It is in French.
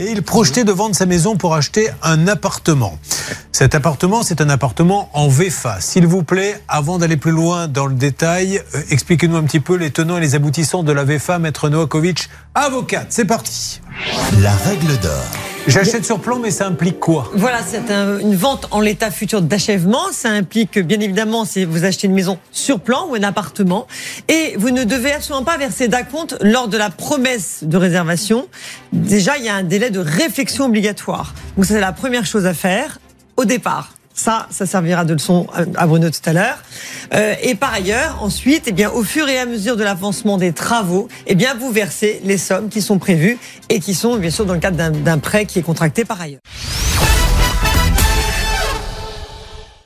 et il projetait de vendre sa maison pour acheter un appartement. Cet appartement, c'est un appartement en VFA. S'il vous plaît, avant d'aller plus loin dans le détail, euh, expliquez-nous un petit peu les tenants et les aboutissants de la VFA, Maître Novakovic, avocate. C'est parti. La règle d'or. J'achète sur plan, mais ça implique quoi? Voilà, c'est un- une vente en l'état futur d'achèvement. Ça implique que, bien évidemment, si vous achetez une maison sur plan ou un appartement, et vous ne devez absolument pas verser d'acompte lors de la promesse de réservation. Déjà, il y a un délai de réflexion obligatoire. Donc, c'est la première chose à faire au départ. Ça, ça servira de leçon à- Bruno tout à l'heure. Euh, et par ailleurs, ensuite, eh bien, au fur et à mesure de l'avancement des travaux, eh bien, vous versez les sommes qui sont prévues et qui sont, bien sûr, dans le cadre d'un prêt qui est contracté par ailleurs.